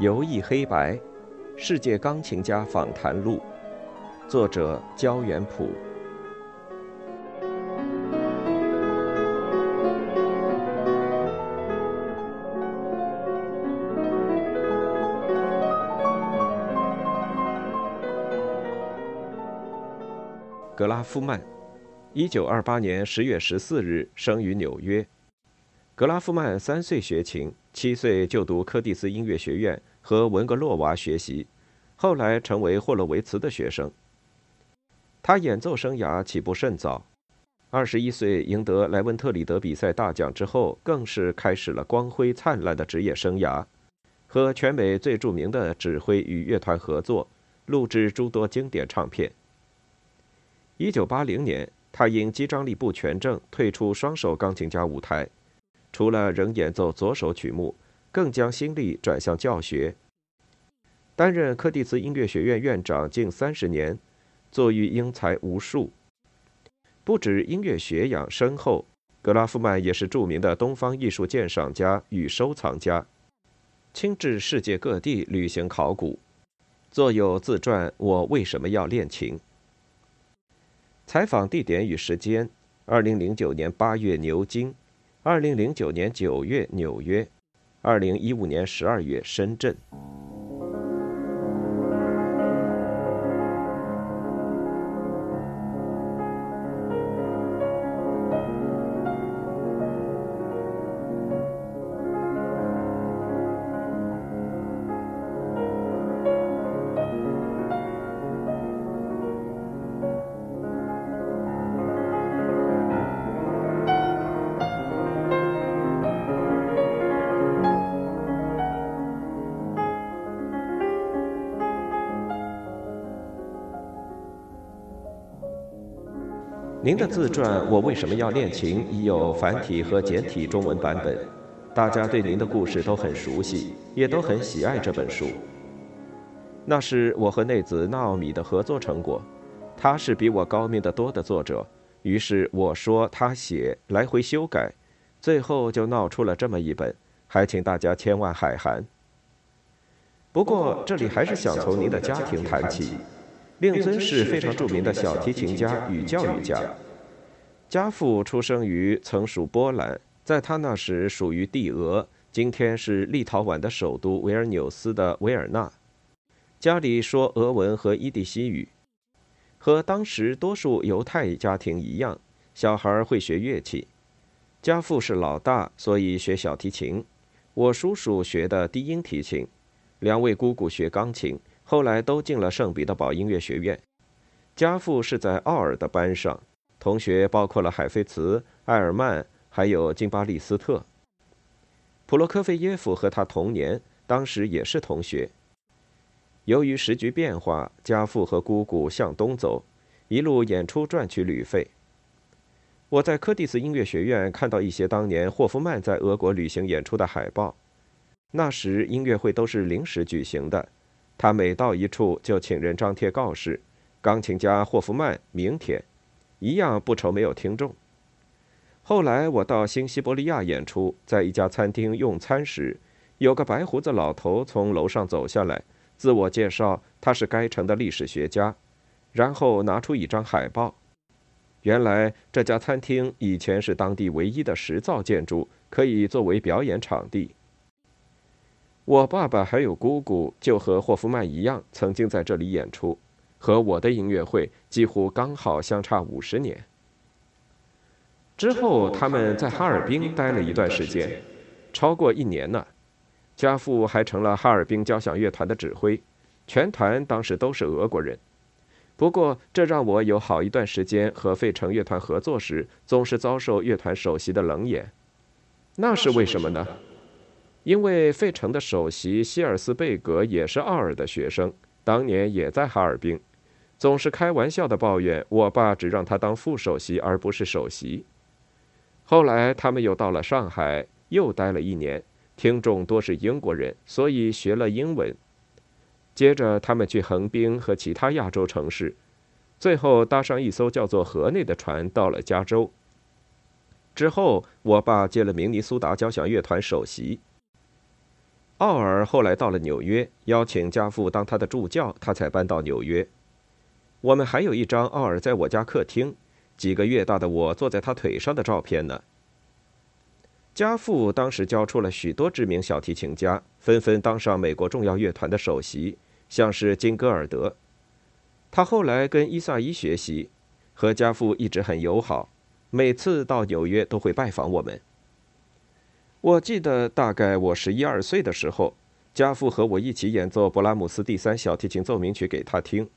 游艺黑白：世界钢琴家访谈录，作者焦元溥。格拉夫曼，一九二八年十月十四日生于纽约。格拉夫曼三岁学琴，七岁就读柯蒂斯音乐学院和文格洛娃学习，后来成为霍洛维茨的学生。他演奏生涯起步甚早，二十一岁赢得莱文特里德比赛大奖之后，更是开始了光辉灿烂的职业生涯，和全美最著名的指挥与乐团合作，录制诸多经典唱片。一九八零年，他因肌张力不全症退出双手钢琴家舞台。除了仍演奏左手曲目，更将心力转向教学。担任柯蒂斯音乐学院院长近三十年，作育英才无数。不止音乐学养深厚，格拉夫曼也是著名的东方艺术鉴赏家与收藏家，亲至世界各地旅行考古，作有自传《我为什么要练琴》。采访地点与时间：二零零九年八月牛津。二零零九年九月，纽约；二零一五年十二月，深圳。您的自传《我为什么要练琴》已有繁体和简体中文版本，大家对您的故事都很熟悉，也都很喜爱这本书。那是我和内子纳奥米的合作成果，他是比我高明的多的作者，于是我说他写，来回修改，最后就闹出了这么一本，还请大家千万海涵。不过这里还是想从您的家庭谈起。令尊是非常著名的小提琴家与教育家，家父出生于曾属波兰，在他那时属于帝俄，今天是立陶宛的首都维尔纽斯的维尔纳。家里说俄文和伊蒂西语，和当时多数犹太家庭一样，小孩会学乐器。家父是老大，所以学小提琴。我叔叔学的低音提琴，两位姑姑学钢琴。后来都进了圣彼得堡音乐学院，家父是在奥尔的班上，同学包括了海菲茨、埃尔曼，还有金巴利斯特。普罗科菲耶夫和他同年，当时也是同学。由于时局变化，家父和姑姑向东走，一路演出赚取旅费。我在柯蒂斯音乐学院看到一些当年霍夫曼在俄国旅行演出的海报，那时音乐会都是临时举行的。他每到一处就请人张贴告示：“钢琴家霍夫曼明天，一样不愁没有听众。”后来我到新西伯利亚演出，在一家餐厅用餐时，有个白胡子老头从楼上走下来，自我介绍他是该城的历史学家，然后拿出一张海报。原来这家餐厅以前是当地唯一的石造建筑，可以作为表演场地。我爸爸还有姑姑就和霍夫曼一样，曾经在这里演出，和我的音乐会几乎刚好相差五十年。之后他们在哈尔滨待了一段时间，超过一年呢。家父还成了哈尔滨交响乐团的指挥，全团当时都是俄国人。不过这让我有好一段时间和费城乐团合作时，总是遭受乐团首席的冷眼。那是为什么呢？因为费城的首席希尔斯贝格也是奥尔的学生，当年也在哈尔滨，总是开玩笑的抱怨我爸只让他当副首席而不是首席。后来他们又到了上海，又待了一年，听众多是英国人，所以学了英文。接着他们去横滨和其他亚洲城市，最后搭上一艘叫做河内的船到了加州。之后我爸接了明尼苏达交响乐团首席。奥尔后来到了纽约，邀请家父当他的助教，他才搬到纽约。我们还有一张奥尔在我家客厅，几个月大的我坐在他腿上的照片呢。家父当时教出了许多知名小提琴家，纷纷当上美国重要乐团的首席，像是金戈尔德。他后来跟伊萨伊学习，和家父一直很友好，每次到纽约都会拜访我们。我记得大概我十一二岁的时候，家父和我一起演奏勃拉姆斯第三小提琴奏鸣曲给他听。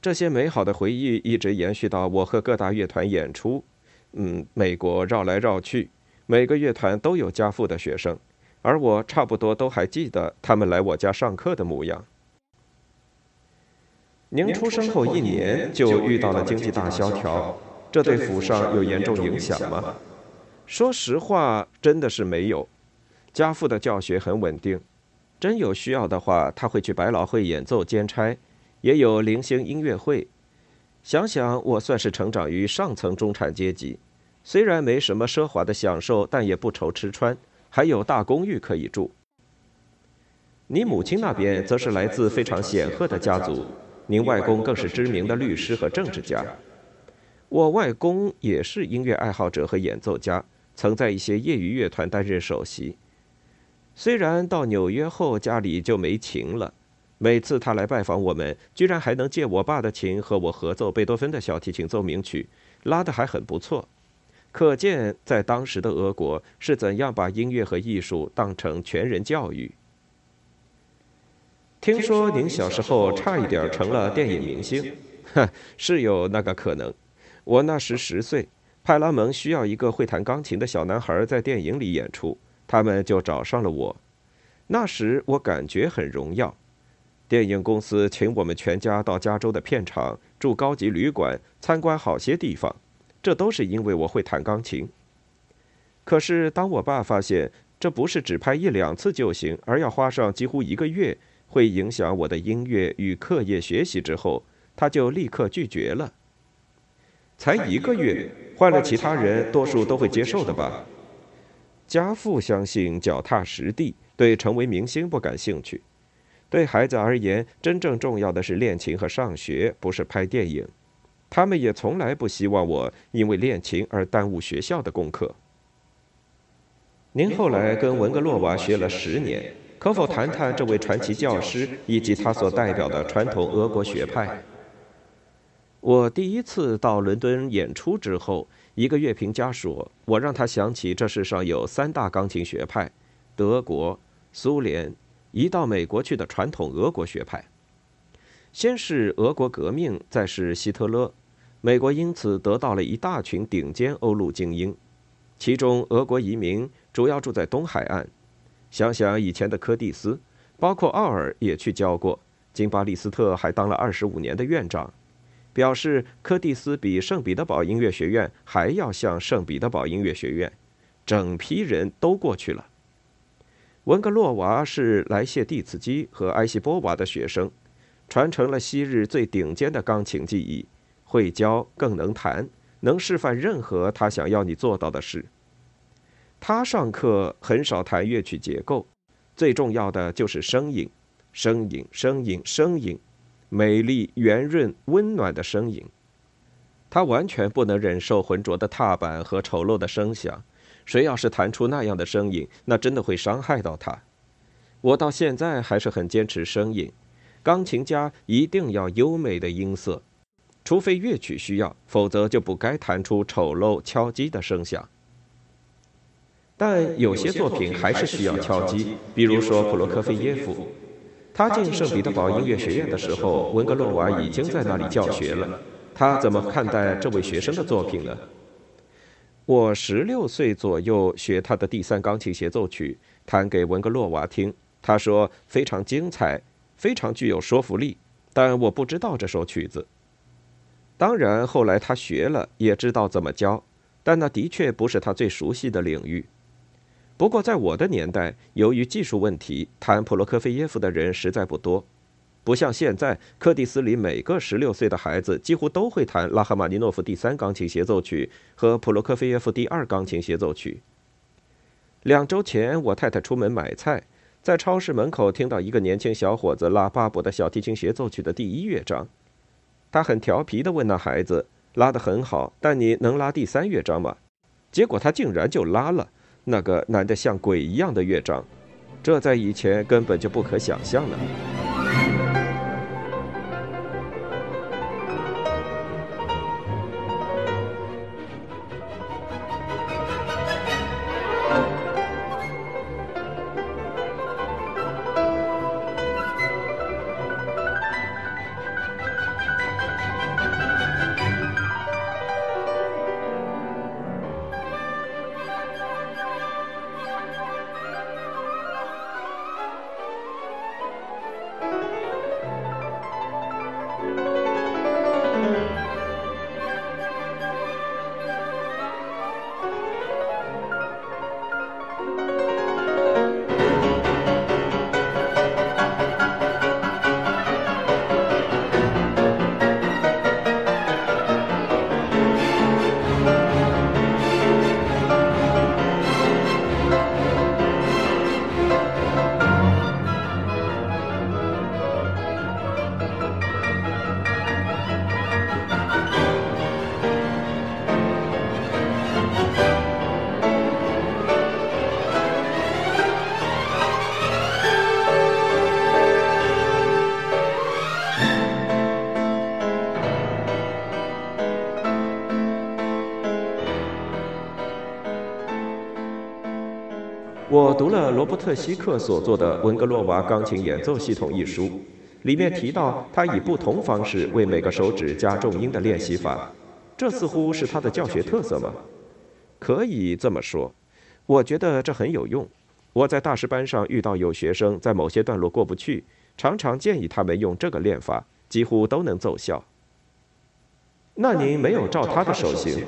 这些美好的回忆一直延续到我和各大乐团演出，嗯，美国绕来绕去，每个乐团都有家父的学生，而我差不多都还记得他们来我家上课的模样。您出生后一年就遇到了经济大萧条，这对府上有严重影响吗？说实话，真的是没有。家父的教学很稳定，真有需要的话，他会去百老汇演奏兼差，也有零星音乐会。想想我算是成长于上层中产阶级，虽然没什么奢华的享受，但也不愁吃穿，还有大公寓可以住。你母亲那边则是来自非常显赫的家族，您外公更是知名的律师和政治家。我外公也是音乐爱好者和演奏家。曾在一些业余乐团担任首席。虽然到纽约后家里就没琴了，每次他来拜访我们，居然还能借我爸的琴和我合奏贝多芬的小提琴奏鸣曲，拉得还很不错。可见在当时的俄国是怎样把音乐和艺术当成全人教育。听说您小时候差一点成了电影明星，哼，是有那个可能。我那时十岁。派拉蒙需要一个会弹钢琴的小男孩在电影里演出，他们就找上了我。那时我感觉很荣耀。电影公司请我们全家到加州的片场住高级旅馆，参观好些地方，这都是因为我会弹钢琴。可是当我爸发现这不是只拍一两次就行，而要花上几乎一个月，会影响我的音乐与课业学习之后，他就立刻拒绝了。才一个月，换了其他人，多数都会接受的吧。家父相信脚踏实地，对成为明星不感兴趣。对孩子而言，真正重要的是练琴和上学，不是拍电影。他们也从来不希望我因为练琴而耽误学校的功课。您后来跟文格洛娃学了十年，可否谈谈这位传奇教师以及他所代表的传统俄国学派？我第一次到伦敦演出之后，一个乐评家说：“我让他想起这世上有三大钢琴学派，德国、苏联，一到美国去的传统俄国学派。先是俄国革命，再是希特勒，美国因此得到了一大群顶尖欧陆精英。其中，俄国移民主要住在东海岸。想想以前的柯蒂斯，包括奥尔也去教过，金巴利斯特还当了二十五年的院长。”表示柯蒂斯比圣彼得堡音乐学院还要像圣彼得堡音乐学院，整批人都过去了。文格洛娃是莱谢蒂茨基和埃西波娃的学生，传承了昔日最顶尖的钢琴技艺，会教更能弹，能示范任何他想要你做到的事。他上课很少谈乐曲结构，最重要的就是声音，声音，声音，声音。美丽、圆润、温暖的声音，他完全不能忍受浑浊的踏板和丑陋的声响。谁要是弹出那样的声音，那真的会伤害到他。我到现在还是很坚持声音，钢琴家一定要优美的音色，除非乐曲需要，否则就不该弹出丑陋敲击的声响。但有些作品还是需要敲击，比如说普罗科菲耶夫。他进圣彼得堡音乐学院的时候，文格洛娃已经在那里教学了。他怎么看待这位学生的作品呢？我十六岁左右学他的第三钢琴协奏曲，弹给文格洛娃听。他说非常精彩，非常具有说服力。但我不知道这首曲子。当然，后来他学了，也知道怎么教，但那的确不是他最熟悉的领域。不过，在我的年代，由于技术问题，弹普罗科菲耶夫的人实在不多，不像现在，柯蒂斯里每个十六岁的孩子几乎都会弹拉赫玛尼诺夫第三钢琴协奏曲和普罗科菲耶夫第二钢琴协奏曲。两周前，我太太出门买菜，在超市门口听到一个年轻小伙子拉巴伯的小提琴协奏曲的第一乐章。他很调皮地问那孩子：“拉得很好，但你能拉第三乐章吗？”结果他竟然就拉了那个难得像鬼一样的乐章，这在以前根本就不可想象呢。读了罗伯特·希克所作的《文格洛娃钢琴演奏系统》一书，里面提到他以不同方式为每个手指加重音的练习法，这似乎是他的教学特色吗？可以这么说，我觉得这很有用。我在大师班上遇到有学生在某些段落过不去，常常建议他们用这个练法，几乎都能奏效。那您没有照他的手型？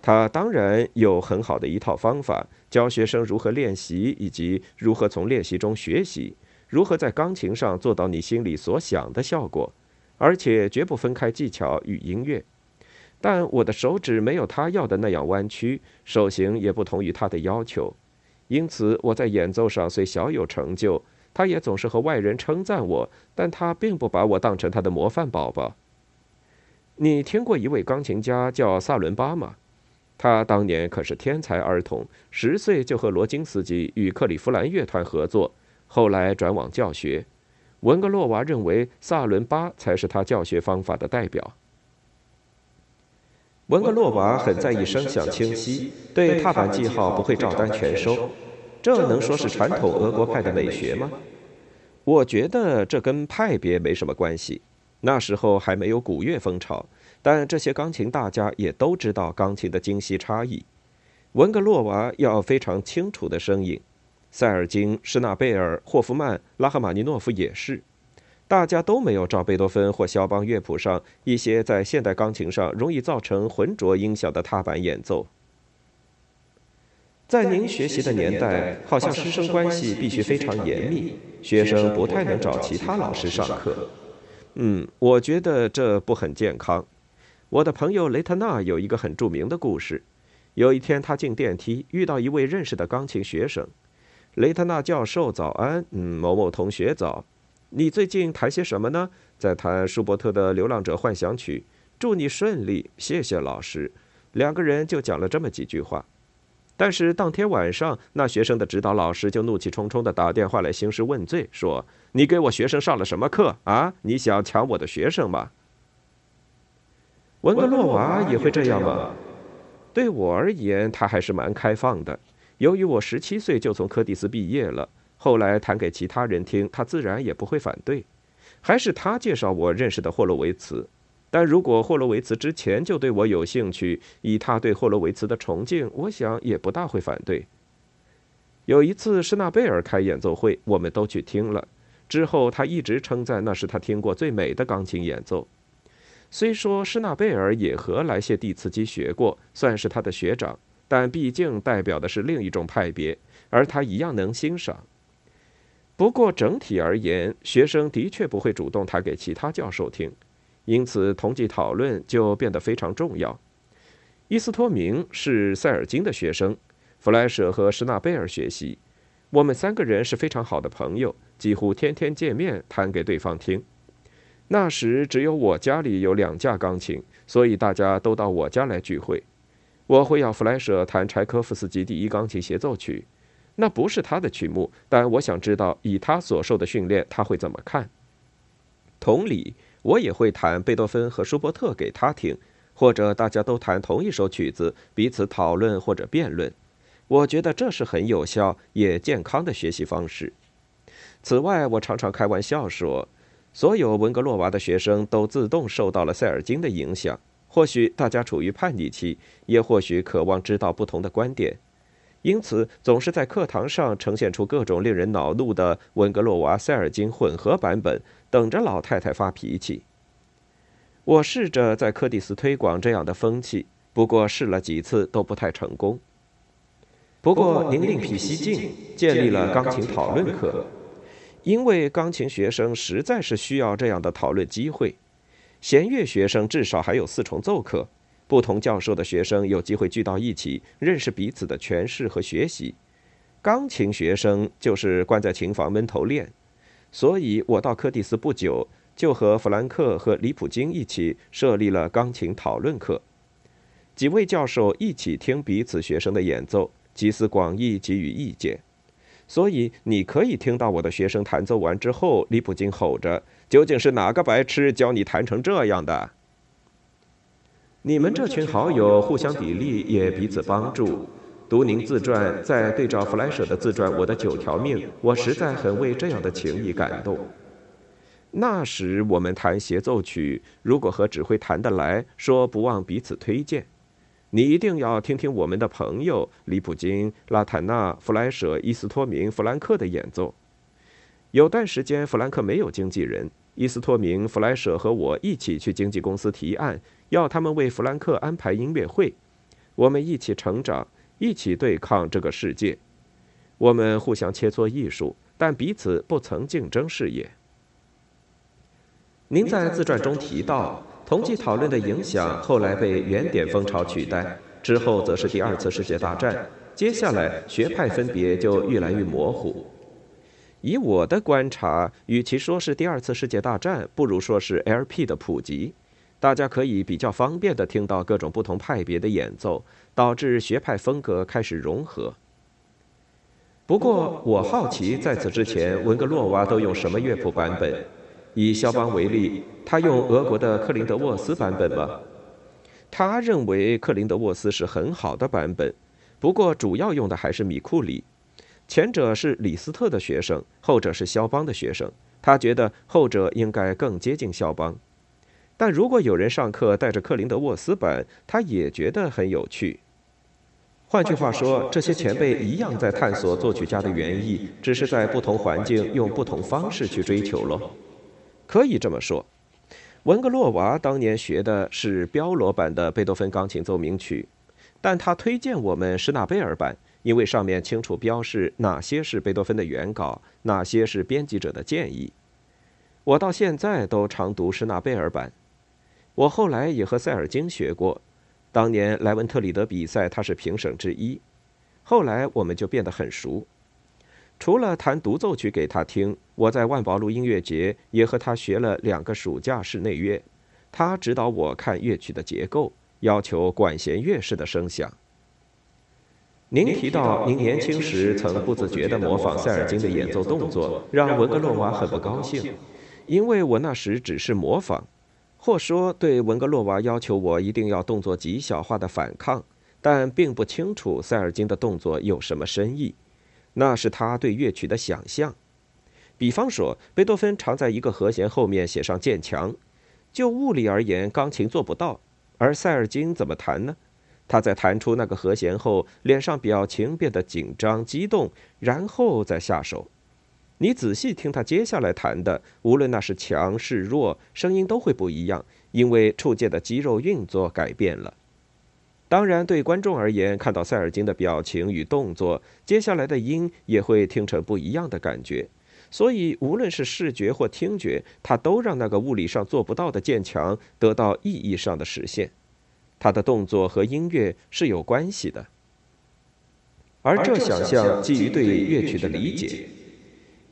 他当然有很好的一套方法，教学生如何练习，以及如何从练习中学习，如何在钢琴上做到你心里所想的效果，而且绝不分开技巧与音乐。但我的手指没有他要的那样弯曲，手型也不同于他的要求，因此我在演奏上虽小有成就，他也总是和外人称赞我，但他并不把我当成他的模范宝宝。你听过一位钢琴家叫萨伦巴吗？他当年可是天才儿童，十岁就和罗金斯基与克利夫兰乐团合作，后来转往教学。文格洛娃认为萨伦巴才是他教学方法的代表。文格洛娃很在意声响清晰，对踏板记号不会照单全收，这能说是传统俄国派的美学吗？我觉得这跟派别没什么关系，那时候还没有古乐风潮。但这些钢琴大家也都知道钢琴的精细差异。文格洛娃要非常清楚的声音，塞尔金、施纳贝尔、霍夫曼、拉赫玛尼诺夫也是。大家都没有照贝多芬或肖邦乐谱上一些在现代钢琴上容易造成浑浊音响的踏板演奏。在您学习的年代，好像师生关系必须非常严密，学生不太能找其他老师上课。嗯，我觉得这不很健康。我的朋友雷特纳有一个很著名的故事。有一天，他进电梯，遇到一位认识的钢琴学生。雷特纳教授，早安。嗯，某某同学早。你最近弹些什么呢？在弹舒伯特的《流浪者幻想曲》。祝你顺利，谢谢老师。两个人就讲了这么几句话。但是当天晚上，那学生的指导老师就怒气冲冲地打电话来兴师问罪，说：“你给我学生上了什么课啊？你想抢我的学生吗？”文格洛娃也会这样吗？对我而言，他还是蛮开放的。由于我十七岁就从柯蒂斯毕业了，后来弹给其他人听，他自然也不会反对。还是他介绍我认识的霍洛维茨。但如果霍洛维茨之前就对我有兴趣，以他对霍洛维茨的崇敬，我想也不大会反对。有一次施纳贝尔开演奏会，我们都去听了。之后他一直称赞那是他听过最美的钢琴演奏。虽说施纳贝尔也和莱谢蒂茨基学过，算是他的学长，但毕竟代表的是另一种派别，而他一样能欣赏。不过整体而言，学生的确不会主动弹给其他教授听，因此同级讨论就变得非常重要。伊斯托明是塞尔金的学生，弗莱舍和施纳贝尔学习，我们三个人是非常好的朋友，几乎天天见面，弹给对方听。那时只有我家里有两架钢琴，所以大家都到我家来聚会。我会要弗莱舍弹柴可夫斯基第一钢琴协奏曲，那不是他的曲目，但我想知道以他所受的训练，他会怎么看。同理，我也会弹贝多芬和舒伯特给他听，或者大家都弹同一首曲子，彼此讨论或者辩论。我觉得这是很有效也健康的学习方式。此外，我常常开玩笑说，所有文格洛娃的学生都自动受到了塞尔金的影响。或许大家处于叛逆期，也或许渴望知道不同的观点，因此总是在课堂上呈现出各种令人恼怒的文格洛娃塞尔金混合版本，等着老太太发脾气。我试着在柯蒂斯推广这样的风气，不过试了几次都不太成功。不过，您另辟蹊径，建立了钢琴讨论课，因为钢琴学生实在是需要这样的讨论机会。弦乐学生至少还有四重奏课，不同教授的学生有机会聚到一起，认识彼此的诠释和学习。钢琴学生就是关在琴房闷头练，所以我到柯蒂斯不久，就和弗兰克和李普金一起设立了钢琴讨论课，几位教授一起听彼此学生的演奏。集思广益，给予意见，所以你可以听到我的学生弹奏完之后，李普金吼着：“究竟是哪个白痴教你弹成这样的？”你们这群好友互相砥砺，也彼此帮助。读您自传，再对照弗莱舍的自传《我的九条命》，我实在很为这样的情谊感动。那时我们弹协奏曲，如果和指挥谈得来，说不忘彼此推荐。你一定要听听我们的朋友里普金、拉坦纳、弗莱舍、伊斯托明、弗兰克的演奏。有段时间，弗兰克没有经纪人，伊斯托明、弗莱舍和我一起去经纪公司提案，要他们为弗兰克安排音乐会。我们一起成长，一起对抗这个世界。我们互相切磋艺术，但彼此不曾竞争事业。您在自传中提到。同济讨论的影响后来被原点风潮取代，之后则是第二次世界大战。接下来学派分别就越来越模糊。以我的观察，与其说是第二次世界大战，不如说是 LP 的普及。大家可以比较方便地听到各种不同派别的演奏，导致学派风格开始融合。不过，我好奇在此之前，文格洛娃都用什么乐谱版本？以肖邦为例，他用俄国的克林德沃斯版本吗？他认为克林德沃斯是很好的版本，不过主要用的还是米库里。前者是李斯特的学生，后者是肖邦的学生。他觉得后者应该更接近肖邦。但如果有人上课带着克林德沃斯版，他也觉得很有趣。换句话说，这些前辈一样在探索作曲家的原意，只是在不同环境用不同方式去追求喽。可以这么说，文格洛娃当年学的是标罗版的贝多芬钢琴奏鸣曲，但他推荐我们施纳贝尔版，因为上面清楚标示哪些是贝多芬的原稿，哪些是编辑者的建议。我到现在都常读施纳贝尔版。我后来也和塞尔金学过，当年莱文特里德比赛他是评审之一，后来我们就变得很熟。除了弹独奏曲给他听，我在万宝路音乐节也和他学了两个暑假室内乐。他指导我看乐曲的结构，要求管弦乐式的声响。您提到您年轻时曾不自觉地模仿塞尔金的演奏动作，让文格洛娃很不高兴，因为我那时只是模仿，或说对文格洛娃要求我一定要动作极小化的反抗，但并不清楚塞尔金的动作有什么深意。那是他对乐曲的想象，比方说，贝多芬常在一个和弦后面写上渐强，就物理而言，钢琴做不到。而塞尔金怎么弹呢？他在弹出那个和弦后，脸上表情变得紧张、激动，然后再下手。你仔细听他接下来弹的，无论那是强是弱，声音都会不一样，因为触键的肌肉运作改变了。当然，对观众而言，看到塞尔金的表情与动作，接下来的音也会听成不一样的感觉。所以，无论是视觉或听觉，他都让那个物理上做不到的渐强得到意义上的实现。他的动作和音乐是有关系的。而这想象基于对乐曲的理解。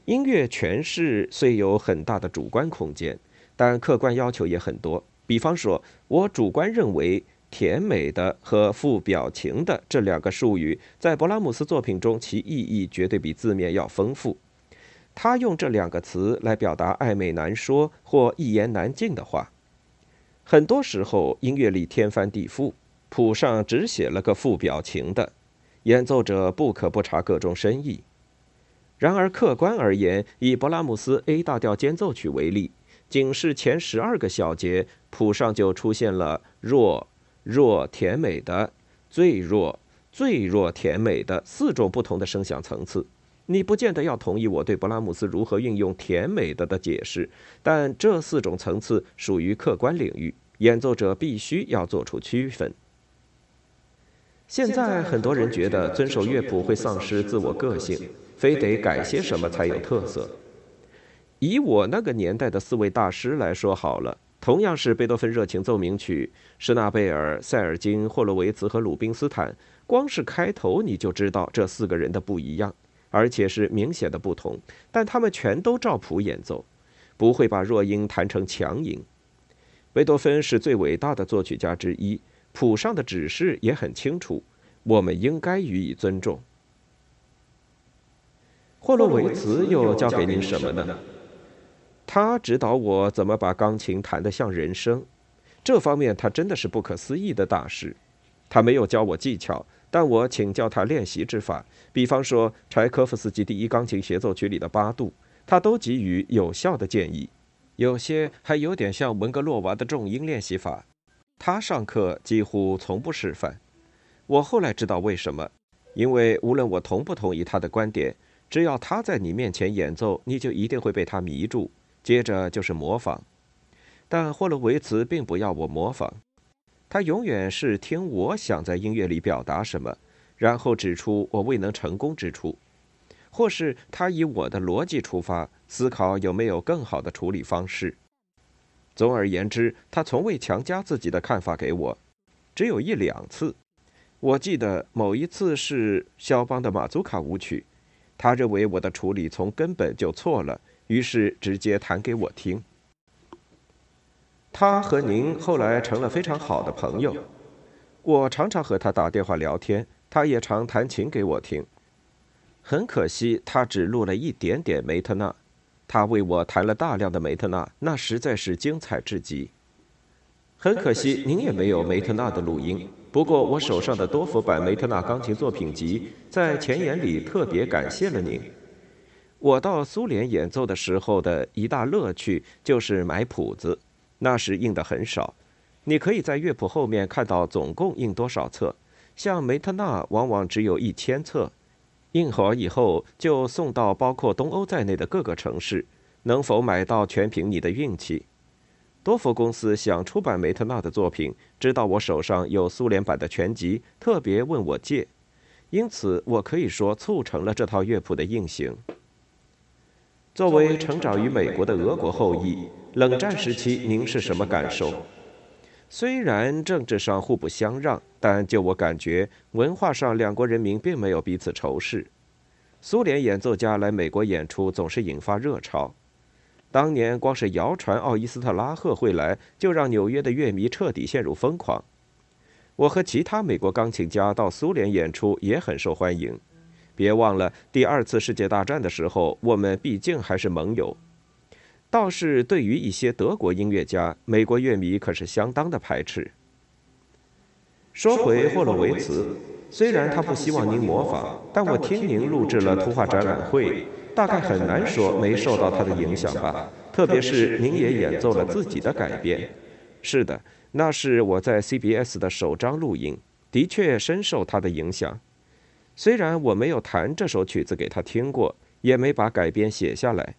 音乐诠释虽有很大的主观空间，但客观要求也很多。比方说，我主观认为“甜美的”和“富表情的”这两个术语在勃拉姆斯作品中其意义绝对比字面要丰富。他用这两个词来表达暧昧难说或一言难尽的话。很多时候，音乐里天翻地覆，谱上只写了个“副表情的”，演奏者不可不察各种深意。然而，客观而言，以勃拉姆斯 A 大调间奏曲为例，仅是前十二个小节，谱上就出现了弱、弱、甜美的、最弱、最弱、甜美的四种不同的声响层次。你不见得要同意我对勃拉姆斯如何运用“甜美的”的解释，但这四种层次属于客观领域，演奏者必须要做出区分。现在很多人觉得遵守乐谱会丧失自我个性。非得改些什么才有特色？以我那个年代的四位大师来说好了，同样是贝多芬热情奏鸣曲，施纳贝尔、塞尔金、霍洛维茨和鲁宾斯坦，光是开头你就知道这四个人的不一样，而且是明显的不同。但他们全都照谱演奏，不会把弱音弹成强音。贝多芬是最伟大的作曲家之一，谱上的指示也很清楚，我们应该予以尊重。霍洛维茨又教给您什么呢？他指导我怎么把钢琴弹得像人声，这方面他真的是不可思议的大师。他没有教我技巧，但我请教他练习之法。比方说柴可夫斯基第一钢琴协奏曲里的八度，他都给予有效的建议。有些还有点像文格洛娃的重音练习法，他上课几乎从不示范。我后来知道为什么，因为无论我同不同意他的观点。只要他在你面前演奏，你就一定会被他迷住。接着就是模仿，但霍洛维茨并不要我模仿，他永远是听我想在音乐里表达什么，然后指出我未能成功之处，或是他以我的逻辑出发，思考有没有更好的处理方式。总而言之，他从未强加自己的看法给我，只有一两次。我记得某一次是肖邦的马祖卡舞曲。他认为我的处理从根本就错了，于是直接弹给我听。他和您后来成了非常好的朋友，我常常和他打电话聊天，他也常弹琴给我听。很可惜，他只录了一点点梅特纳，他为我弹了大量的梅特纳，那实在是精彩至极。很可惜，您也没有梅特纳的录音。不过，我手上的多佛版梅特纳钢琴作品集在前言里特别感谢了您。我到苏联演奏的时候的一大乐趣就是买谱子，那时印的很少。你可以在乐谱后面看到总共印多少册，像梅特纳往往只有一千册。印好以后就送到包括东欧在内的各个城市，能否买到全凭你的运气。多佛公司想出版梅特纳的作品，知道我手上有苏联版的全集，特别问我借，因此我可以说促成了这套乐谱的印行。作为成长于美国的俄国后裔，冷战时期您是什么感受？虽然政治上互不相让，但就我感觉，文化上两国人民并没有彼此仇视。苏联演奏家来美国演出总是引发热潮。当年光是谣传奥伊斯特拉赫会来，就让纽约的乐迷彻底陷入疯狂。我和其他美国钢琴家到苏联演出也很受欢迎。别忘了，第二次世界大战的时候，我们毕竟还是盟友。倒是对于一些德国音乐家，美国乐迷可是相当的排斥。说回霍洛维茨，虽然他不希望您模仿，但我听您录制了图画展览会。大概很难说没受到他的影响吧，特别是您也演奏了自己的改编。是的，那是我在 CBS 的首张录音，的确深受他的影响。虽然我没有弹这首曲子给他听过，也没把改编写下来，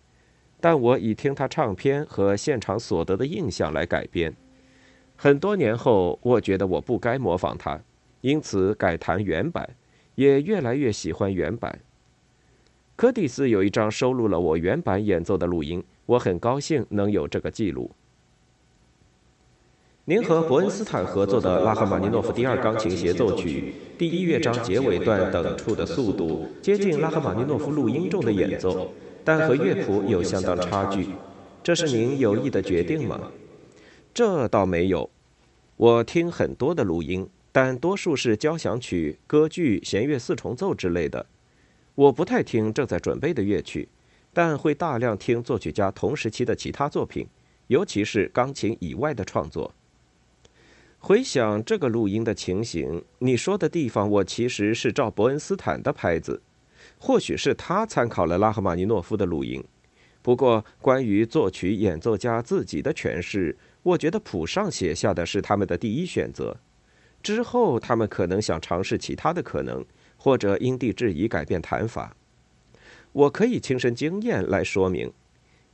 但我以听他唱片和现场所得的印象来改编。很多年后，我觉得我不该模仿他，因此改弹原版，也越来越喜欢原版。柯蒂斯有一张收录了我原版演奏的录音，我很高兴能有这个记录。您和伯恩斯坦合作的拉赫玛尼诺夫第二钢琴协奏曲第一乐章结尾段等处的速度接近拉赫玛尼诺夫录音中的演奏，但和乐谱有相当差距。这是您有意的决定吗？这倒没有。我听很多的录音，但多数是交响曲、歌剧、弦乐四重奏之类的。我不太听正在准备的乐曲，但会大量听作曲家同时期的其他作品，尤其是钢琴以外的创作。回想这个录音的情形，你说的地方，我其实是照伯恩斯坦的拍子，或许是他参考了拉赫玛尼诺夫的录音。不过，关于作曲演奏家自己的诠释，我觉得谱上写下的是他们的第一选择。之后，他们可能想尝试其他的可能，或者因地制宜改变弹法。我可以亲身经验来说明。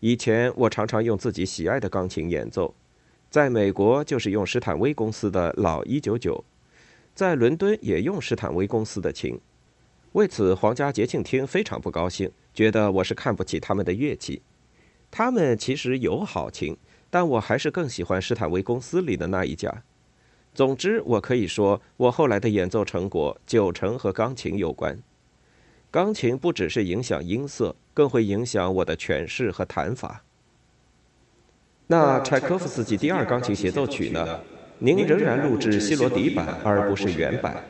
以前我常常用自己喜爱的钢琴演奏。在美国就是用施坦威公司的老一九九，在伦敦也用施坦威公司的琴。为此，皇家节庆厅非常不高兴，觉得我是看不起他们的乐器。他们其实有好琴，但我还是更喜欢施坦威公司里的那一家。总之，我可以说，我后来的演奏成果九成和钢琴有关。钢琴不只是影响音色，更会影响我的诠释和弹法。那柴可夫斯基第二钢琴协奏曲呢？您仍然录制希罗底版而不是原版。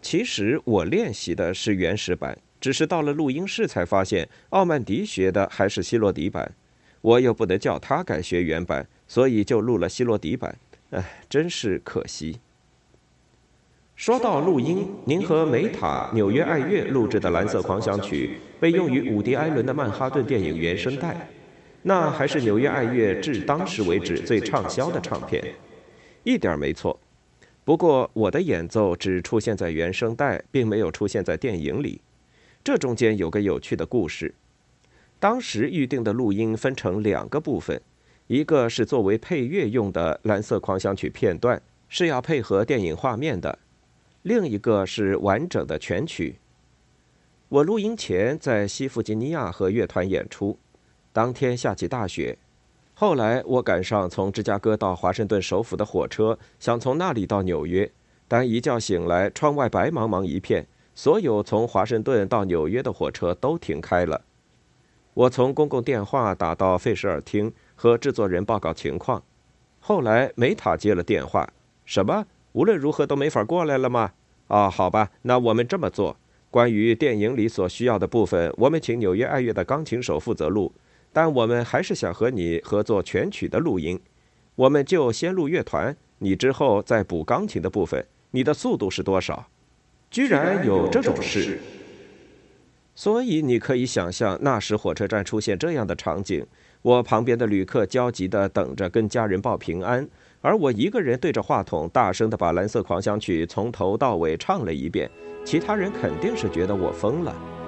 其实我练习的是原始版，只是到了录音室才发现奥曼迪学的还是希罗底版，我又不能叫他改学原版，所以就录了希罗底版。唉，真是可惜。说到录音，您和梅塔纽约爱乐录制的《蓝色狂想曲》被用于伍迪·艾伦的《曼哈顿》电影原声带。那还是纽约爱乐至当时为止最畅销的唱片，一点没错。不过我的演奏只出现在原声带，并没有出现在电影里。这中间有个有趣的故事。当时预定的录音分成两个部分，一个是作为配乐用的《蓝色狂想曲》片段，是要配合电影画面的；另一个是完整的全曲。我录音前在西弗吉尼亚和乐团演出。当天下起大雪，后来我赶上从芝加哥到华盛顿首府的火车，想从那里到纽约，但一觉醒来，窗外白茫茫一片，所有从华盛顿到纽约的火车都停开了。我从公共电话打到费舍尔厅和制作人报告情况，后来梅塔接了电话，什么？无论如何都没法过来了吗？啊，好吧，那我们这么做。关于电影里所需要的部分，我们请纽约爱乐的钢琴手负责录。但我们还是想和你合作全曲的录音，我们就先录乐团，你之后再补钢琴的部分。你的速度是多少？居然有这种事！所以你可以想象，那时火车站出现这样的场景：我旁边的旅客焦急地等着跟家人报平安，而我一个人对着话筒大声地把《蓝色狂想曲》从头到尾唱了一遍。其他人肯定是觉得我疯了。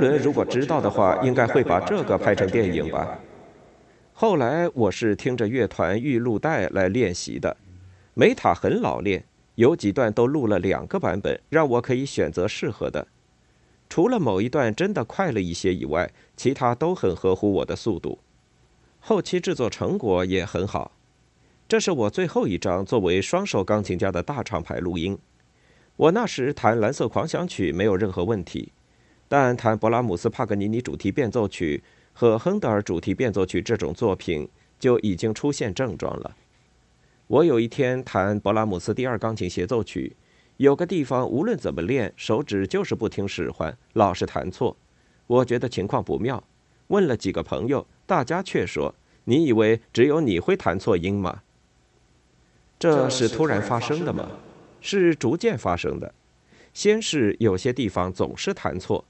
伦如果知道的话，应该会把这个拍成电影吧。后来我是听着乐团预录带来练习的，梅塔很老练，有几段都录了两个版本，让我可以选择适合的。除了某一段真的快了一些以外，其他都很合乎我的速度。后期制作成果也很好。这是我最后一张作为双手钢琴家的大厂牌录音。我那时弹《蓝色狂想曲》没有任何问题，但弹勃拉姆斯帕格尼尼主题变奏曲和亨德尔主题变奏曲这种作品就已经出现症状了。我有一天弹勃拉姆斯第二钢琴协奏曲，有个地方无论怎么练，手指就是不听使唤，老是弹错。我觉得情况不妙，问了几个朋友，大家却说：“你以为只有你会弹错音吗？”这是突然发生的吗？是逐渐发生的，先是有些地方总是弹错，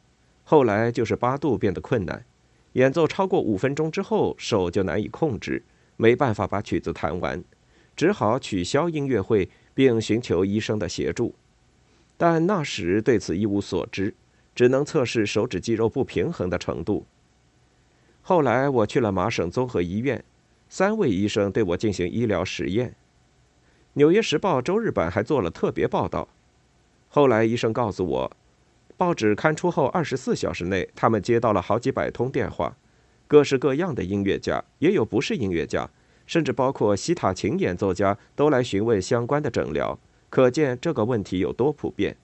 后来就是八度变得困难，演奏超过五分钟之后手就难以控制，没办法把曲子弹完，只好取消音乐会并寻求医生的协助，但那时对此一无所知，只能测试手指肌肉不平衡的程度。后来我去了麻省综合医院，三位医生对我进行医疗实验。《纽约时报》周日版还做了特别报道。后来医生告诉我，报纸刊出后二十四小时内，他们接到了好几百通电话，各式各样的音乐家，也有不是音乐家，甚至包括西塔琴演奏家，都来询问相关的诊疗。可见这个问题有多普遍。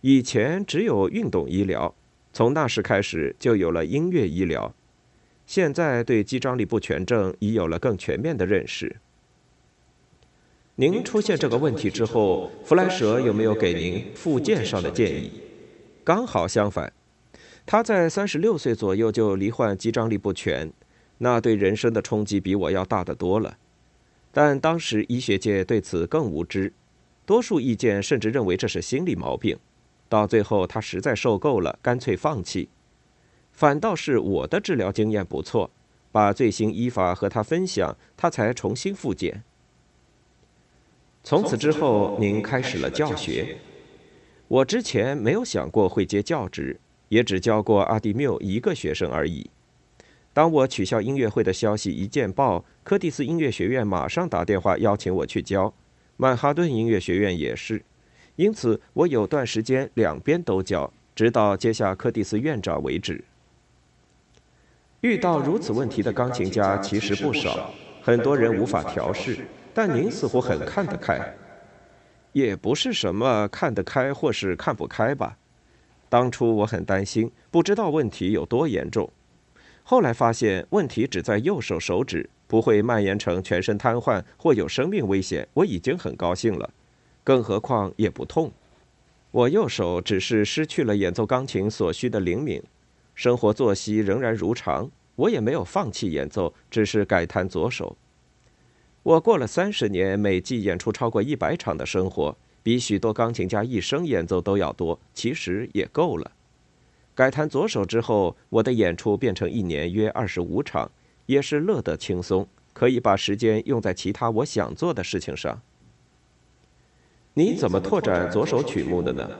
以前只有运动医疗，从那时开始就有了音乐医疗。现在对肌张力不全症已有了更全面的认识。您出现这个问题之后，弗莱舍有没有给您复健上的建议？刚好相反，他在三十六岁左右就罹患肌张力不全，那对人生的冲击比我要大得多了。但当时医学界对此更无知，多数意见甚至认为这是心理毛病。到最后，他实在受够了，干脆放弃。反倒是我的治疗经验不错，把最新医法和他分享，他才重新复健。从此之后，您开始了教学。我之前没有想过会接教职，也只教过阿蒂缪一个学生而已。当我取消音乐会的消息一见报，柯蒂斯音乐学院马上打电话邀请我去教，曼哈顿音乐学院也是。因此，我有段时间两边都教，直到接下柯蒂斯院长为止。遇到如此问题的钢琴家其实不少，很多人无法调试。但您似乎很看得开，也不是什么看得开或是看不开吧。当初我很担心，不知道问题有多严重。后来发现问题只在右手手指，不会蔓延成全身瘫痪或有生命危险，我已经很高兴了。更何况也不痛。我右手只是失去了演奏钢琴所需的灵敏，生活作息仍然如常。我也没有放弃演奏，只是改弹左手。我过了三十年，每季演出超过一百场的生活，比许多钢琴家一生演奏都要多，其实也够了。改弹左手之后，我的演出变成一年约二十五场，也是乐得轻松，可以把时间用在其他我想做的事情上。你怎么拓展左手曲目的呢？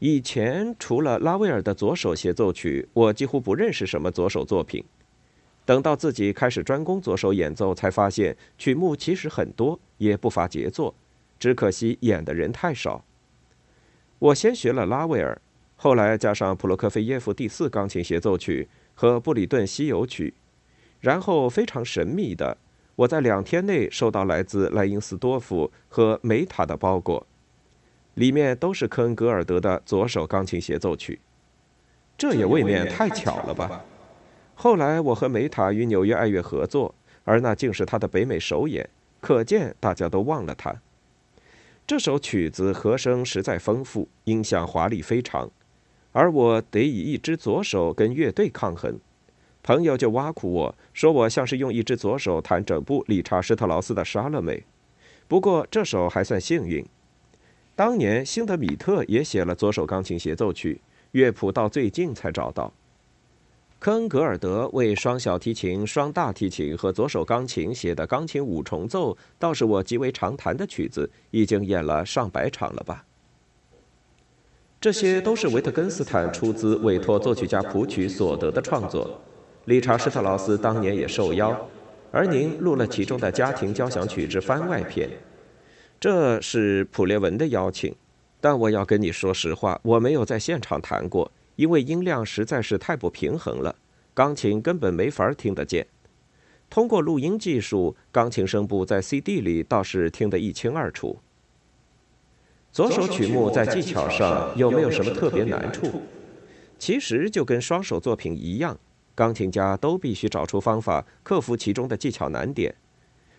以前除了拉威尔的左手协奏曲，我几乎不认识什么左手作品。等到自己开始专攻左手演奏，才发现曲目其实很多，也不乏杰作，只可惜演的人太少。我先学了拉威尔，后来加上普罗科菲耶夫第四钢琴协奏曲和布里顿西游曲，然后非常神秘的，我在两天内收到来自莱因斯多夫和梅塔的包裹，里面都是科恩格尔德的左手钢琴协奏曲，这也未免太巧了吧。后来我和梅塔与纽约爱乐合作，而那竟是他的北美首演，可见大家都忘了他。这首曲子和声实在丰富，音响华丽非常，而我得以一只左手跟乐队抗衡。朋友就挖苦我说我像是用一只左手弹整部理查施特劳斯的《莎乐美》，不过这首还算幸运。当年辛德米特也写了左手钢琴协奏曲，乐谱到最近才找到。科恩格尔德为双小提琴、双大提琴和左手钢琴写的钢琴五重奏，倒是我极为常弹的曲子，已经演了上百场了吧。这些都是维特根斯坦出资委托作曲家谱曲所得的创作。理查施特劳斯当年也受邀，而您录了其中的家庭交响曲之番外篇。这是普列文的邀请，但我要跟你说实话，我没有在现场弹过，因为音量实在是太不平衡了，钢琴根本没法听得见。通过录音技术，钢琴声部在 CD 里倒是听得一清二楚。左手曲目在技巧上有没有什么特别难处？其实就跟双手作品一样，钢琴家都必须找出方法克服其中的技巧难点。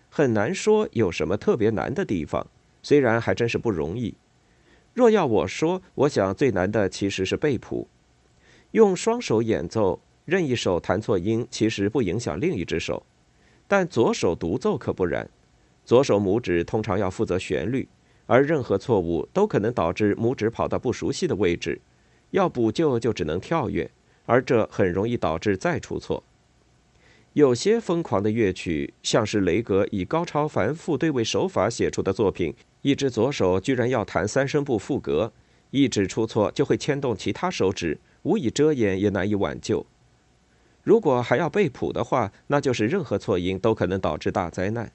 很难说有什么特别难的地方，虽然还真是不容易。若要我说，我想最难的其实是背谱。用双手演奏，任意手弹错音，其实不影响另一只手；但左手独奏可不然。左手拇指通常要负责旋律，而任何错误都可能导致拇指跑到不熟悉的位置，要补救就只能跳跃，而这很容易导致再出错。有些疯狂的乐曲，像是雷格以高超繁复对位手法写出的作品，一只左手居然要弹三声部副歌，一指出错就会牵动其他手指，无以遮掩也难以挽救。如果还要背谱的话，那就是任何错音都可能导致大灾难。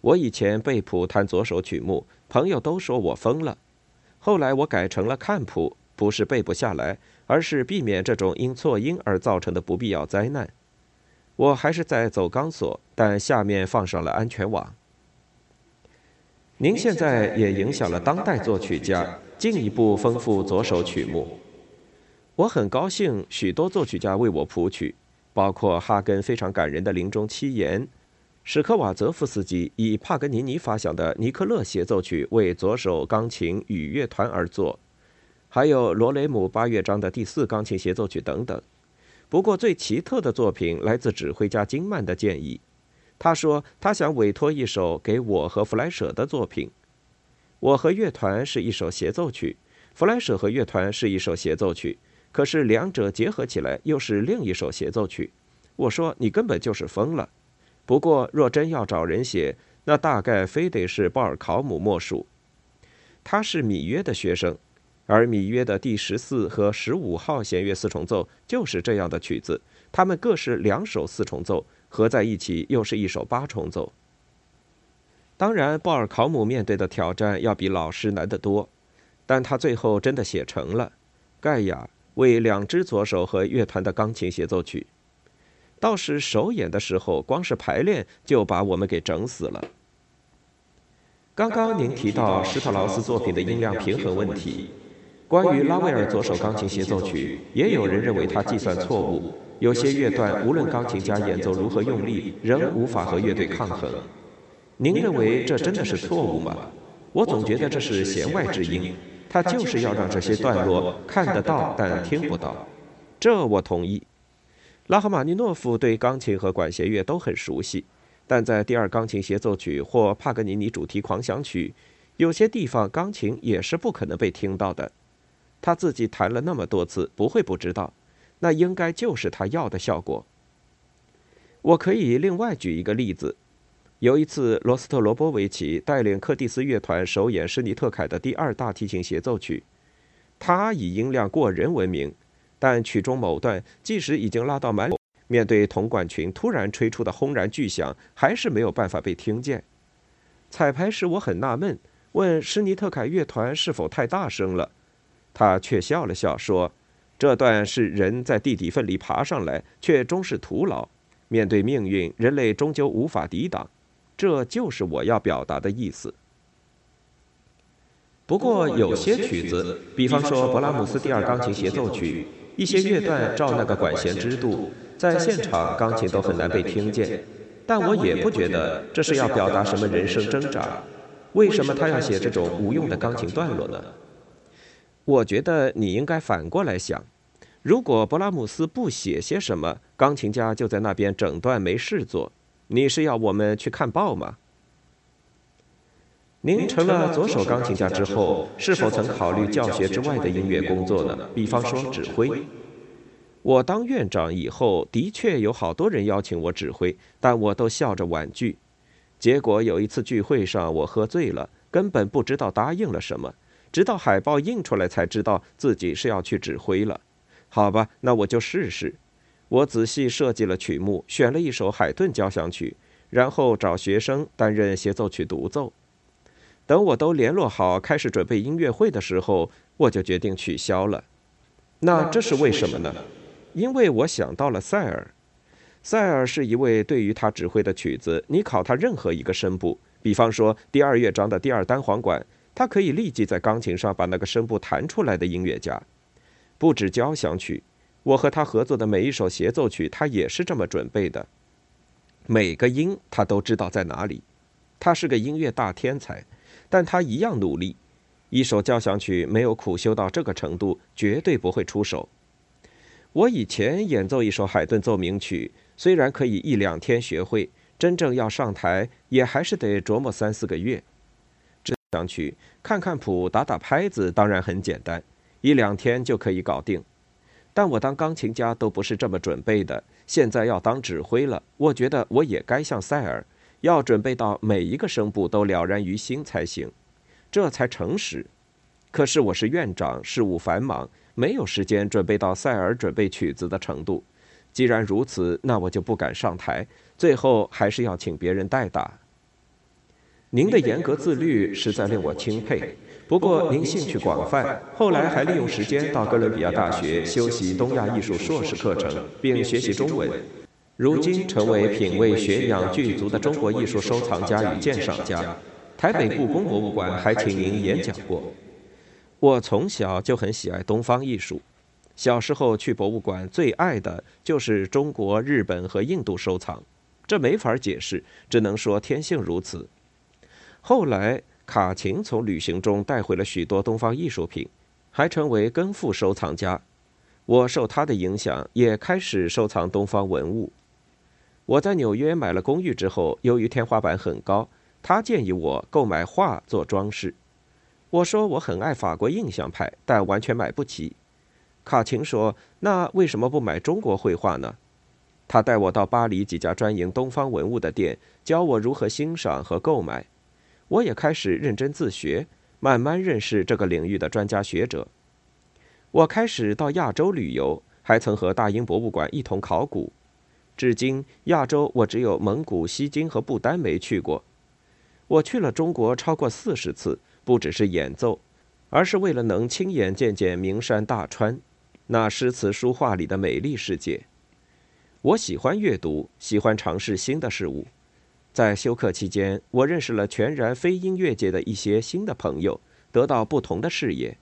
我以前背谱弹左手曲目，朋友都说我疯了。后来我改成了看谱，不是背不下来，而是避免这种因错音而造成的不必要灾难。我还是在走钢索，但下面放上了安全网。您现在也影响了当代作曲家，进一步丰富左手曲目。我很高兴，许多作曲家为我谱曲，包括哈根非常感人的临终七言，史科瓦泽夫斯基以帕格尼尼发响的尼克勒协奏曲为左手钢琴与乐团而作，还有罗雷姆八乐章的第四钢琴协奏曲等等。不过，最奇特的作品来自指挥家金曼的建议。他说，他想委托一首给我和弗莱舍的作品。我和乐团是一首协奏曲，弗莱舍和乐团是一首协奏曲。可是两者结合起来又是另一首协奏曲。我说，你根本就是疯了。不过，若真要找人写，那大概非得是鲍尔考姆莫属。他是米约的学生。而米约的第十四和十五号弦乐四重奏就是这样的曲子，他们各是两首四重奏，合在一起又是一首八重奏。当然，鲍尔考姆面对的挑战要比老师难得多，但他最后真的写成了《盖亚为两只左手和乐团的钢琴协奏曲》，倒是首演的时候，光是排练就把我们给整死了。刚刚您提到施特劳斯作品的音量平衡问题。关于拉威尔左手钢琴协奏曲，也有人认为他计算错误，有些乐段无论钢琴家演奏如何用力，仍无法和乐队抗衡。您认为这真的是错误吗？我总觉得这是弦外之音，他就是要让这些段落看得到但听不到。这我同意。拉赫玛尼诺夫对钢琴和管弦乐都很熟悉，但在第二钢琴协奏曲或帕格尼尼主题狂想曲，有些地方钢琴也是不可能被听到的。他自己弹了那么多次，不会不知道，那应该就是他要的效果。我可以另外举一个例子，有一次罗斯特罗波维奇带领柯蒂斯乐团首演施尼特凯的第二大提琴协奏曲，他以音量过人闻名，但曲中某段即使已经拉到满，面对铜管群突然吹出的轰然巨响，还是没有办法被听见。彩排时我很纳闷，问施尼特凯乐团是否太大声了。他却笑了笑说：“这段是人在地底奋力爬上来，却终是徒劳。面对命运，人类终究无法抵挡。这就是我要表达的意思。不过有些曲子，比方说勃拉姆斯第二钢琴协奏曲，一些乐段照那个管弦之度，在现场钢琴都很难被听见。但我也不觉得这是要表达什么人生挣扎。为什么他要写这种无用的钢琴段落呢？”我觉得你应该反过来想：如果勃拉姆斯不写些什么，钢琴家就在那边整段没事做，你是要我们去看报吗？您成了左手钢琴家之后，是否曾考虑教学之外的音乐工作呢？比方说指挥。我当院长以后，的确有好多人邀请我指挥，但我都笑着婉拒。结果有一次聚会上，我喝醉了，根本不知道答应了什么。直到海报印出来才知道自己是要去指挥了。好吧，那我就试试。我仔细设计了曲目，选了一首海顿交响曲，然后找学生担任协奏曲独奏。等我都联络好，开始准备音乐会的时候，我就决定取消了。那这是为什么呢？因为我想到了塞尔。塞尔是一位对于他指挥的曲子，你考他任何一个声部，比方说第二乐章的第二单簧管，他可以立即在钢琴上把那个声部弹出来的音乐家。不止交响曲，我和他合作的每一首协奏曲，他也是这么准备的。每个音他都知道在哪里。他是个音乐大天才，但他一样努力。一首交响曲没有苦修到这个程度，绝对不会出手。我以前演奏一首海顿奏鸣曲。虽然可以一两天学会，真正要上台也还是得琢磨三四个月。这想曲看看谱，打打拍子，当然很简单，一两天就可以搞定。但我当钢琴家都不是这么准备的，现在要当指挥了，我觉得我也该像塞尔，要准备到每一个声部都了然于心才行，这才诚实。可是我是院长，事务繁忙，没有时间准备到塞尔准备曲子的程度。既然如此，那我就不敢上台，最后还是要请别人代打。您的严格自律实在令我钦佩。不过您兴趣广泛，后来还利用时间到哥伦比亚大学修习东亚艺术硕士课程，并学习中文。如今成为品味学养具足的中国艺术收藏家与鉴赏家。台北故宫博物馆还请您演讲过。我从小就很喜爱东方艺术。小时候去博物馆，最爱的就是中国、日本和印度收藏，这没法解释，只能说天性如此。后来卡琴从旅行中带回了许多东方艺术品，还成为根副收藏家。我受他的影响，也开始收藏东方文物。我在纽约买了公寓之后，由于天花板很高，他建议我购买画做装饰。我说我很爱法国印象派，但完全买不起。卡琴说：“那为什么不买中国绘画呢？”他带我到巴黎几家专营东方文物的店，教我如何欣赏和购买。我也开始认真自学，慢慢认识这个领域的专家学者。我开始到亚洲旅游，还曾和大英博物馆一同考古。至今，亚洲我只有蒙古、西京和不丹没去过。我去了中国超过四十次，不只是演奏，而是为了能亲眼见见名山大川。那诗词书画里的美丽世界，我喜欢阅读，喜欢尝试新的事物。在休克期间，我认识了全然非音乐界的一些新的朋友，得到不同的视野。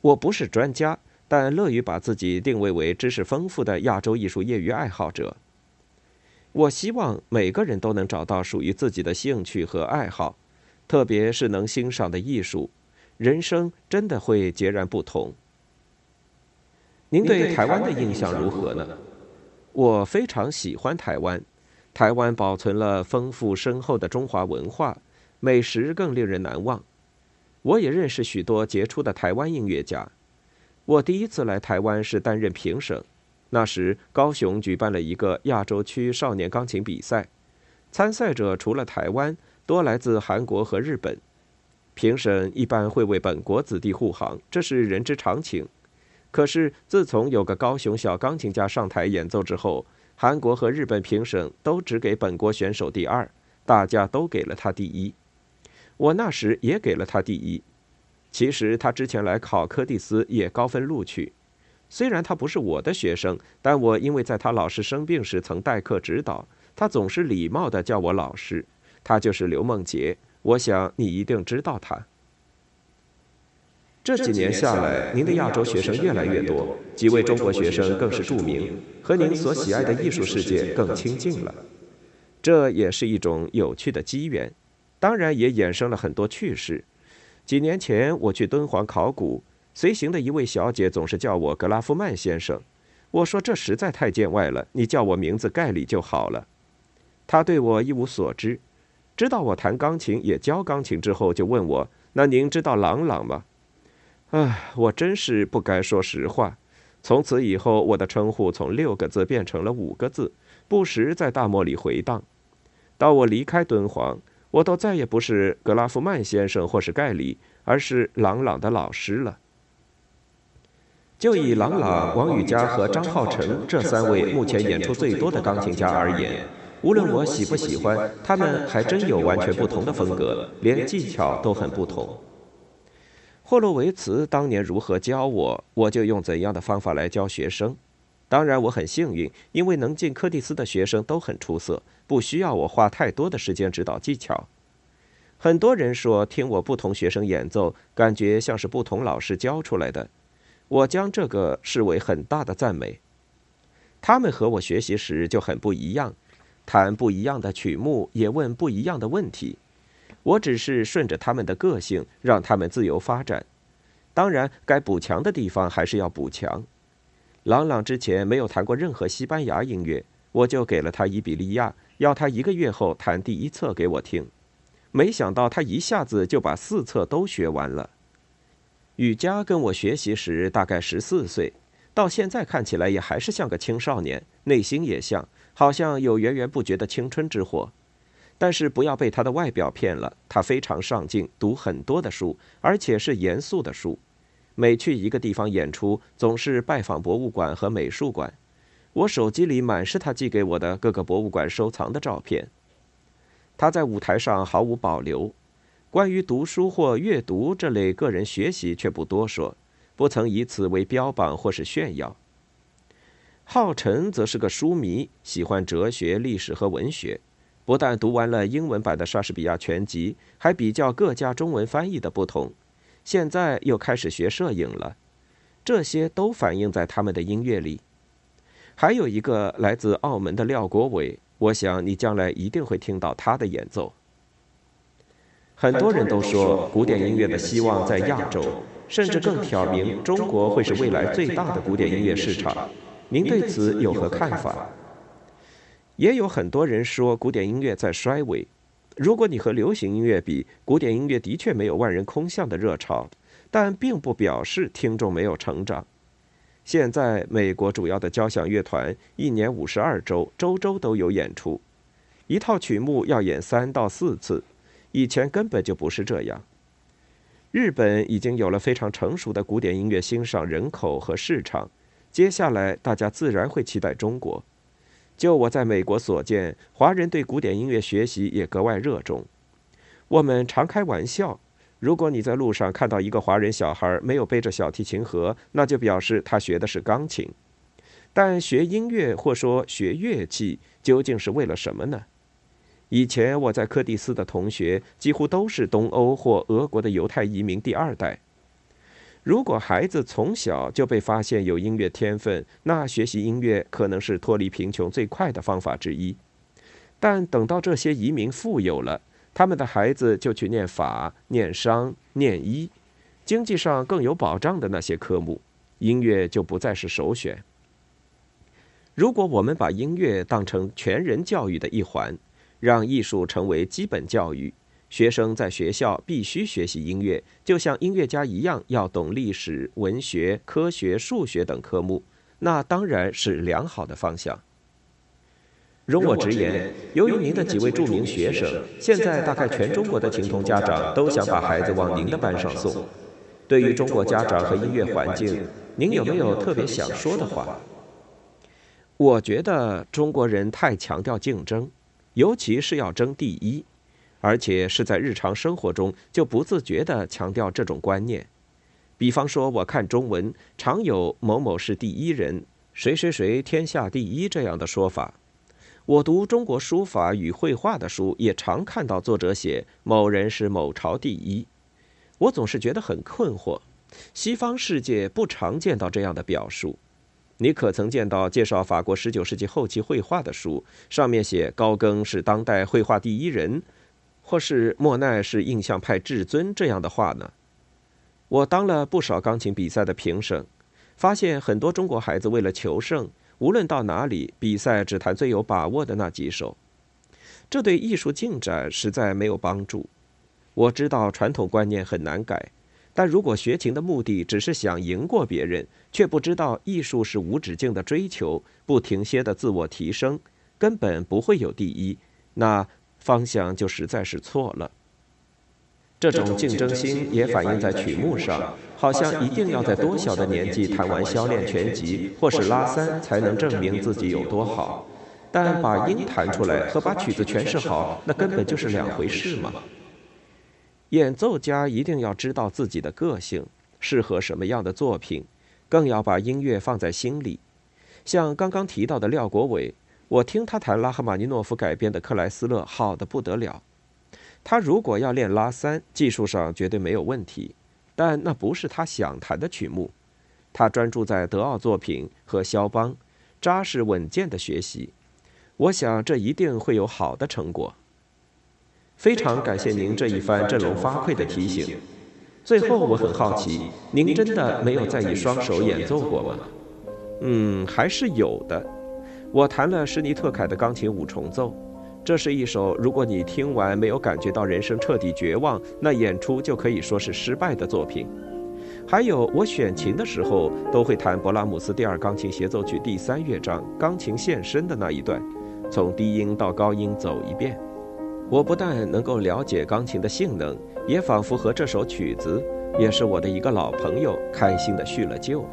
我不是专家，但乐于把自己定位为知识丰富的亚洲艺术业余爱好者。我希望每个人都能找到属于自己的兴趣和爱好，特别是能欣赏的艺术，人生真的会截然不同。您对台湾的印象如何呢？我非常喜欢台湾，台湾保存了丰富深厚的中华文化，美食更令人难忘。我也认识许多杰出的台湾音乐家。我第一次来台湾是担任评审，那时高雄举办了一个亚洲区少年钢琴比赛，参赛者除了台湾，多来自韩国和日本。评审一般会为本国子弟护航，这是人之常情。可是，自从有个高雄小钢琴家上台演奏之后，韩国和日本评审都只给本国选手第二，大家都给了他第一。我那时也给了他第一。其实他之前来考柯蒂斯也高分录取，虽然他不是我的学生，但我因为在他老师生病时曾代课指导，他总是礼貌地叫我老师。他就是刘梦洁，我想你一定知道他。这几年下来，您的亚洲学生越来越多，几位中国学生更是著名，和您所喜爱的艺术世界更亲近了。这也是一种有趣的机缘，当然也衍生了很多趣事。几年前我去敦煌考古，随行的一位小姐总是叫我格拉夫曼先生，我说这实在太见外了，你叫我名字盖里就好了。她对我一无所知，知道我弹钢琴也教钢琴之后，就问我：“那您知道郎朗吗？”唉，我真是不该说实话。从此以后，我的称呼从六个字变成了五个字，不时在大漠里回荡。到我离开敦煌，我都再也不是格拉夫曼先生或是盖里，而是朗朗的老师了。就以朗朗、王羽佳和张浩成这三位目前演出最多的钢琴家而言，无论我喜不喜欢，他们还真有完全不同的风格，连技巧都很不同。霍洛维茨当年如何教我，我就用怎样的方法来教学生。当然，我很幸运，因为能进柯蒂斯的学生都很出色，不需要我花太多的时间指导技巧。很多人说听我不同学生演奏，感觉像是不同老师教出来的。我将这个视为很大的赞美。他们和我学习时就很不一样，弹不一样的曲目，也问不一样的问题。我只是顺着他们的个性，让他们自由发展。当然，该补强的地方还是要补强。朗朗之前没有弹过任何西班牙音乐，我就给了他伊比利亚，要他一个月后弹第一册给我听。没想到他一下子就把四册都学完了。雨佳跟我学习时大概十四岁，到现在看起来也还是像个青少年，内心也像，好像有源源不绝的青春之火。但是不要被他的外表骗了，他非常上进，读很多的书，而且是严肃的书。每去一个地方演出，总是拜访博物馆和美术馆。我手机里满是他寄给我的各个博物馆收藏的照片。他在舞台上毫无保留。关于读书或阅读这类个人学习，却不多说，不曾以此为标榜或是炫耀。浩辰则是个书迷，喜欢哲学、历史和文学，不但读完了英文版的莎士比亚全集，还比较各家中文翻译的不同。现在又开始学摄影了，这些都反映在他们的音乐里。还有一个来自澳门的廖国伟，我想你将来一定会听到他的演奏。很多人都说古典音乐的希望在亚洲，甚至更挑明中国会是未来最大的古典音乐市场。您对此有何看法？也有很多人说古典音乐在衰微。如果你和流行音乐比，古典音乐的确没有万人空巷的热潮，但并不表示听众没有成长。现在美国主要的交响乐团一年五十二周，周周都有演出，一套曲目要演三到四次。以前根本就不是这样。日本已经有了非常成熟的古典音乐欣赏人口和市场，接下来大家自然会期待中国。就我在美国所见，华人对古典音乐学习也格外热衷。我们常开玩笑，如果你在路上看到一个华人小孩没有背着小提琴盒，那就表示他学的是钢琴。但学音乐或说学乐器，究竟是为了什么呢？以前我在柯蒂斯的同学几乎都是东欧或俄国的犹太移民第二代。如果孩子从小就被发现有音乐天分，那学习音乐可能是脱离贫穷最快的方法之一。但等到这些移民富有了，他们的孩子就去念法、念商、念医，经济上更有保障的那些科目，音乐就不再是首选。如果我们把音乐当成全人教育的一环，让艺术成为基本教育，学生在学校必须学习音乐，就像音乐家一样要懂历史、文学、科学、数学等科目，那当然是良好的方向。容我直言，由于您的几位著名学生，现在大概全中国的琴童家长都想把孩子往您的班上送。对于中国家长和音乐环境，您有没有特别想说的话？我觉得中国人太强调竞争。尤其是要争第一，而且是在日常生活中就不自觉地强调这种观念。比方说，我看中文常有“某某是第一人”“谁谁谁天下第一”这样的说法。我读中国书法与绘画的书，也常看到作者写“某人是某朝第一”。我总是觉得很困惑，西方世界不常见到这样的表述。你可曾见到介绍法国十九世纪后期绘画的书，上面写高更是当代绘画第一人，或是莫奈是印象派至尊这样的话呢？我当了不少钢琴比赛的评审，发现很多中国孩子为了求胜，无论到哪里比赛，只弹最有把握的那几首，这对艺术进展实在没有帮助。我知道传统观念很难改。但如果学琴的目的只是想赢过别人，却不知道艺术是无止境的追求、不停歇的自我提升，根本不会有第一，那方向就实在是错了。这种竞争心也反映在曲目上，好像一定要在多小的年纪弹完削练全集或是拉三，才能证明自己有多好。但把音弹出来和把曲子诠释好，那根本就是两回事嘛。演奏家一定要知道自己的个性，适合什么样的作品，更要把音乐放在心里。像刚刚提到的廖国伟，我听他弹拉赫玛尼诺夫改编的克莱斯勒，好的不得了。他如果要练拉三，技术上绝对没有问题，但那不是他想弹的曲目。他专注在德奥作品和肖邦，扎实稳健的学习。我想这一定会有好的成果。非常感谢您这一番振聋发聩的提醒。最后，我很好奇，您真的没有在以双手演奏过吗？嗯，还是有的。我弹了施尼特凯的钢琴五重奏，这是一首如果你听完没有感觉到人生彻底绝望，那演出就可以说是失败的作品。还有，我选琴的时候都会弹勃拉姆斯第二钢琴协奏曲第三乐章钢琴现身的那一段。从低音到高音走一遍，我不但能够了解钢琴的性能，也仿佛和这首曲子，也是我的一个老朋友，开心的叙了旧。